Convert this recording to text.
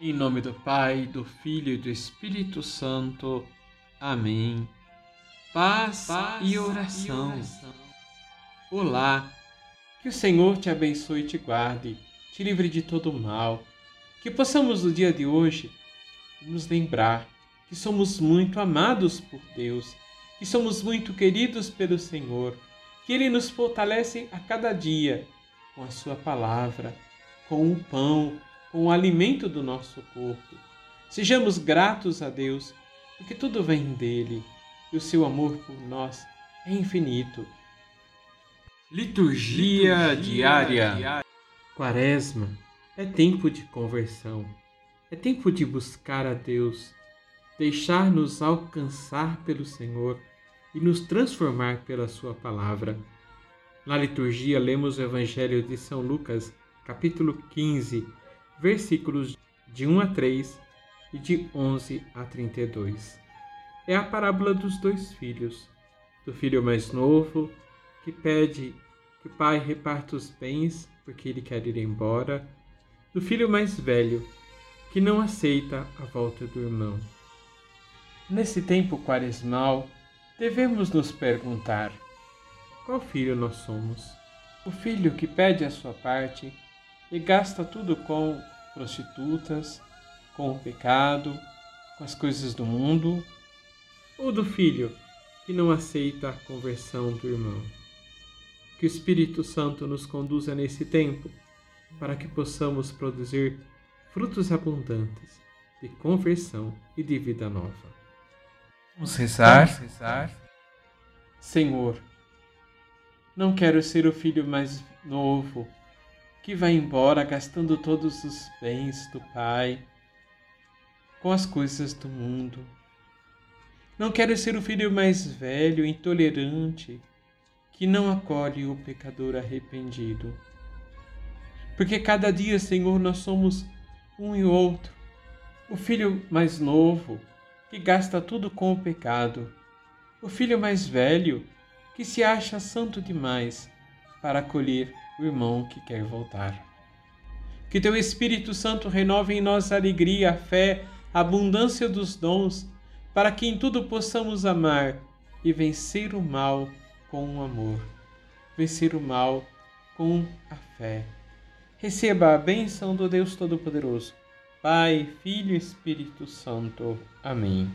Em nome do Pai, do Filho e do Espírito Santo. Amém. Paz, Paz e, oração. e oração. Olá, que o Senhor te abençoe e te guarde, te livre de todo mal. Que possamos no dia de hoje nos lembrar que somos muito amados por Deus, que somos muito queridos pelo Senhor, que Ele nos fortalece a cada dia com a Sua palavra, com o pão com o alimento do nosso corpo. Sejamos gratos a Deus, porque tudo vem dele e o seu amor por nós é infinito. Liturgia, Liturgia diária. diária. Quaresma é tempo de conversão, é tempo de buscar a Deus, deixar-nos alcançar pelo Senhor e nos transformar pela Sua palavra. Na liturgia, lemos o Evangelho de São Lucas, capítulo 15, versículos de 1 a 3 e de 11 a 32. É a parábola dos dois filhos, do filho mais novo, que pede que o pai reparta os bens porque ele quer ir embora, do filho mais velho, que não aceita a volta do irmão. Nesse tempo quaresmal, devemos nos perguntar: qual filho nós somos? O filho que pede a sua parte e gasta tudo com prostitutas, com o pecado, com as coisas do mundo, ou do filho que não aceita a conversão do irmão. Que o Espírito Santo nos conduza nesse tempo para que possamos produzir frutos abundantes de conversão e de vida nova. Vamos rezar. Vamos rezar. Senhor, não quero ser o filho mais novo que vai embora gastando todos os bens do Pai com as coisas do mundo. Não quero ser o filho mais velho, intolerante, que não acolhe o pecador arrependido. Porque cada dia, Senhor, nós somos um e outro. O filho mais novo, que gasta tudo com o pecado. O filho mais velho, que se acha santo demais para acolher o irmão que quer voltar. Que teu Espírito Santo renove em nós a alegria, a fé, a abundância dos dons, para que em tudo possamos amar e vencer o mal com o amor, vencer o mal com a fé. Receba a bênção do Deus Todo-Poderoso, Pai, Filho e Espírito Santo. Amém.